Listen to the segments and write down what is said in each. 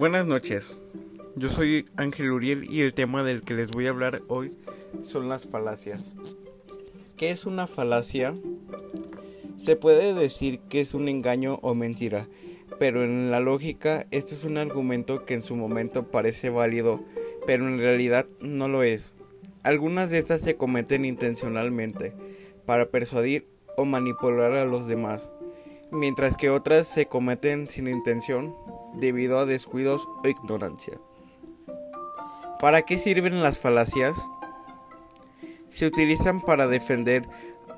Buenas noches, yo soy Ángel Uriel y el tema del que les voy a hablar hoy son las falacias. ¿Qué es una falacia? Se puede decir que es un engaño o mentira, pero en la lógica este es un argumento que en su momento parece válido, pero en realidad no lo es. Algunas de estas se cometen intencionalmente para persuadir o manipular a los demás, mientras que otras se cometen sin intención debido a descuidos o ignorancia. ¿Para qué sirven las falacias? Se utilizan para defender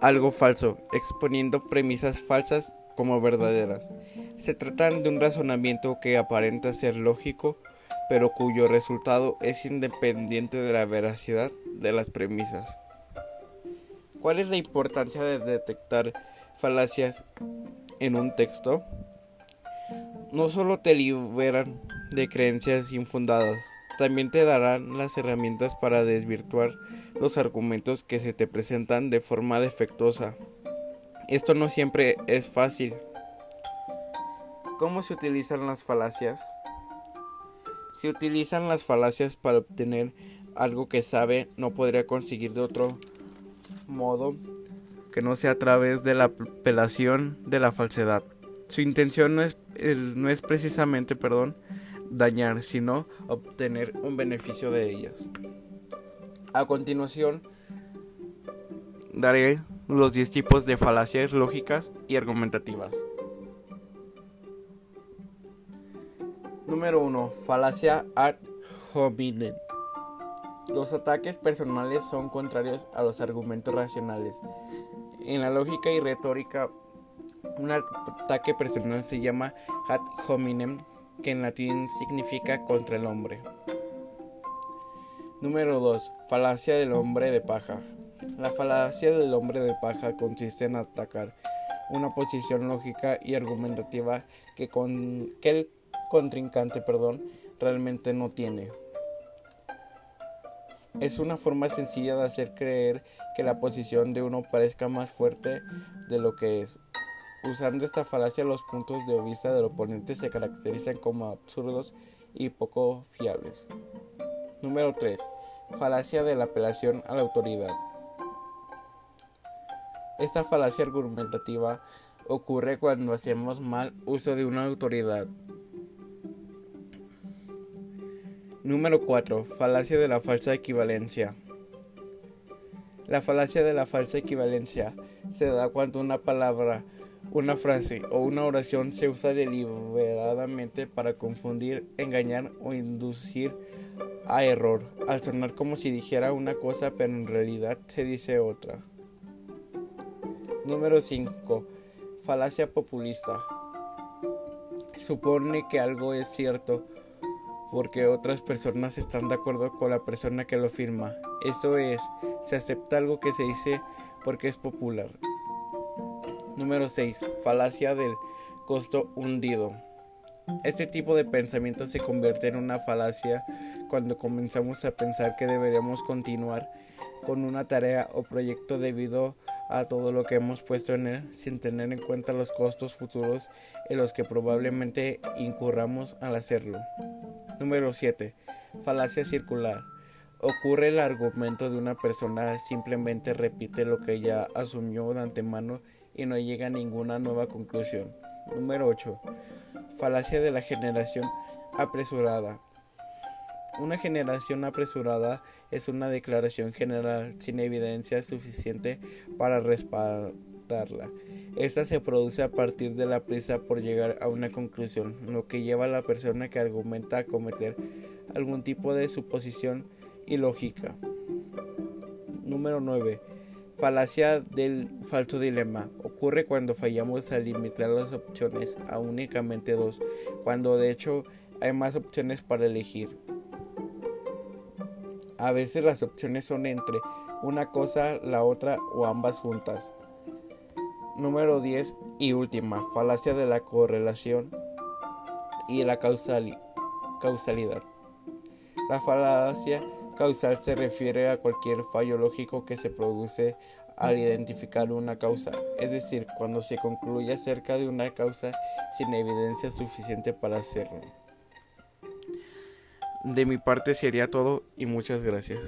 algo falso, exponiendo premisas falsas como verdaderas. Se trata de un razonamiento que aparenta ser lógico, pero cuyo resultado es independiente de la veracidad de las premisas. ¿Cuál es la importancia de detectar falacias en un texto? No solo te liberan de creencias infundadas, también te darán las herramientas para desvirtuar los argumentos que se te presentan de forma defectuosa. Esto no siempre es fácil. ¿Cómo se utilizan las falacias? Se utilizan las falacias para obtener algo que sabe no podría conseguir de otro modo que no sea a través de la apelación de la falsedad. Su intención no es, no es precisamente, perdón, dañar, sino obtener un beneficio de ellas. A continuación, daré los 10 tipos de falacias lógicas y argumentativas. Número 1. Falacia ad hominem. Los ataques personales son contrarios a los argumentos racionales. En la lógica y retórica, un ataque personal se llama ad hominem, que en latín significa contra el hombre. Número 2. Falacia del hombre de paja. La falacia del hombre de paja consiste en atacar una posición lógica y argumentativa que, con, que el contrincante perdón, realmente no tiene. Es una forma sencilla de hacer creer que la posición de uno parezca más fuerte de lo que es. Usando esta falacia los puntos de vista del oponente se caracterizan como absurdos y poco fiables. Número 3. Falacia de la apelación a la autoridad. Esta falacia argumentativa ocurre cuando hacemos mal uso de una autoridad. Número 4. Falacia de la falsa equivalencia. La falacia de la falsa equivalencia se da cuando una palabra, una frase o una oración se usa deliberadamente para confundir, engañar o inducir a error, al sonar como si dijera una cosa pero en realidad se dice otra. Número 5. Falacia populista. Supone que algo es cierto porque otras personas están de acuerdo con la persona que lo firma. Eso es, se acepta algo que se dice porque es popular. Número 6. Falacia del costo hundido. Este tipo de pensamiento se convierte en una falacia cuando comenzamos a pensar que deberíamos continuar con una tarea o proyecto debido a todo lo que hemos puesto en él sin tener en cuenta los costos futuros en los que probablemente incurramos al hacerlo. Número 7. Falacia circular. Ocurre el argumento de una persona simplemente repite lo que ya asumió de antemano y no llega a ninguna nueva conclusión. Número 8. Falacia de la generación apresurada. Una generación apresurada es una declaración general sin evidencia suficiente para Esta se produce a partir de la prisa por llegar a una conclusión, lo que lleva a la persona que argumenta a cometer algún tipo de suposición ilógica. Número 9. Falacia del falso dilema. Ocurre cuando fallamos al limitar las opciones a únicamente dos, cuando de hecho hay más opciones para elegir. A veces las opciones son entre una cosa, la otra o ambas juntas. Número 10 y última, falacia de la correlación y la causalidad. La falacia causal se refiere a cualquier fallo lógico que se produce al identificar una causa, es decir, cuando se concluye acerca de una causa sin evidencia suficiente para hacerlo. De mi parte sería todo y muchas gracias.